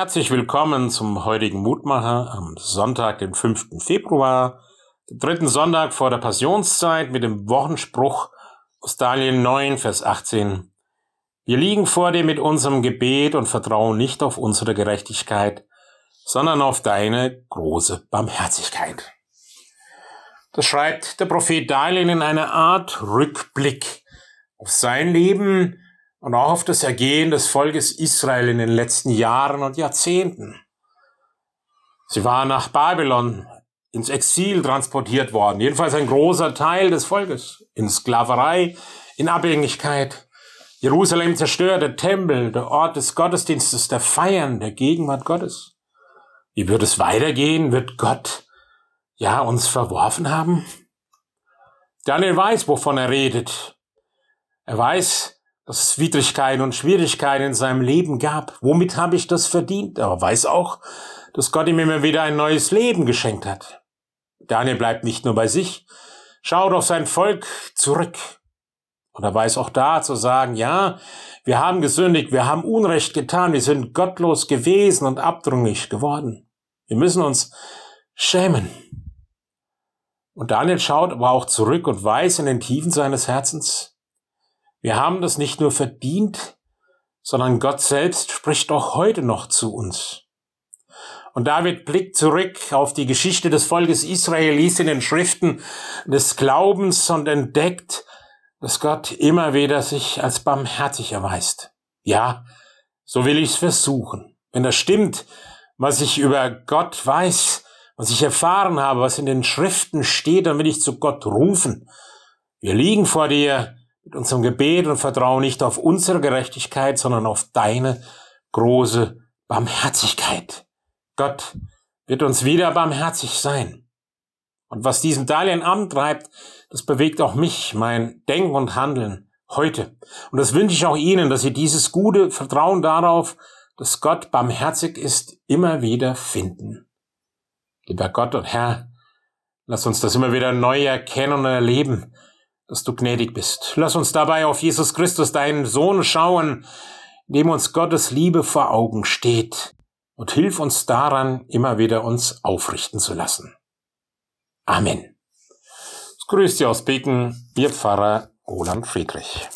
Herzlich willkommen zum heutigen Mutmacher am Sonntag, den 5. Februar, dem dritten Sonntag vor der Passionszeit mit dem Wochenspruch aus Daniel 9, Vers 18. Wir liegen vor dir mit unserem Gebet und vertrauen nicht auf unsere Gerechtigkeit, sondern auf deine große Barmherzigkeit. Das schreibt der Prophet Daniel in einer Art Rückblick auf sein Leben, und auch auf das Ergehen des Volkes Israel in den letzten Jahren und Jahrzehnten. Sie waren nach Babylon ins Exil transportiert worden, jedenfalls ein großer Teil des Volkes, in Sklaverei, in Abhängigkeit. Jerusalem zerstört, der Tempel, der Ort des Gottesdienstes, der Feiern, der Gegenwart Gottes. Wie wird es weitergehen? Wird Gott ja uns verworfen haben? Daniel weiß, wovon er redet. Er weiß, dass es Widrigkeiten und Schwierigkeiten in seinem Leben gab. Womit habe ich das verdient? Aber weiß auch, dass Gott ihm immer wieder ein neues Leben geschenkt hat. Daniel bleibt nicht nur bei sich, schaut auf sein Volk zurück. Und er weiß auch da zu sagen, ja, wir haben gesündigt, wir haben Unrecht getan, wir sind gottlos gewesen und abdrunglich geworden. Wir müssen uns schämen. Und Daniel schaut aber auch zurück und weiß in den Tiefen seines Herzens, wir haben das nicht nur verdient, sondern Gott selbst spricht auch heute noch zu uns. Und David blickt zurück auf die Geschichte des Volkes Israel, liest in den Schriften des Glaubens und entdeckt, dass Gott immer wieder sich als barmherzig erweist. Ja, so will ich es versuchen. Wenn das stimmt, was ich über Gott weiß, was ich erfahren habe, was in den Schriften steht, dann will ich zu Gott rufen. Wir liegen vor dir, mit unserem Gebet und vertrauen nicht auf unsere Gerechtigkeit, sondern auf deine große Barmherzigkeit. Gott wird uns wieder barmherzig sein. Und was diesen Darlehen antreibt, das bewegt auch mich, mein Denken und Handeln heute. Und das wünsche ich auch Ihnen, dass Sie dieses gute Vertrauen darauf, dass Gott barmherzig ist, immer wieder finden. Lieber Gott und Herr, lass uns das immer wieder neu erkennen und erleben, dass du gnädig bist. Lass uns dabei auf Jesus Christus, deinen Sohn, schauen, dem uns Gottes Liebe vor Augen steht, und hilf uns daran, immer wieder uns aufrichten zu lassen. Amen. Grüßt Sie aus Beken, Ihr Pfarrer Roland Friedrich.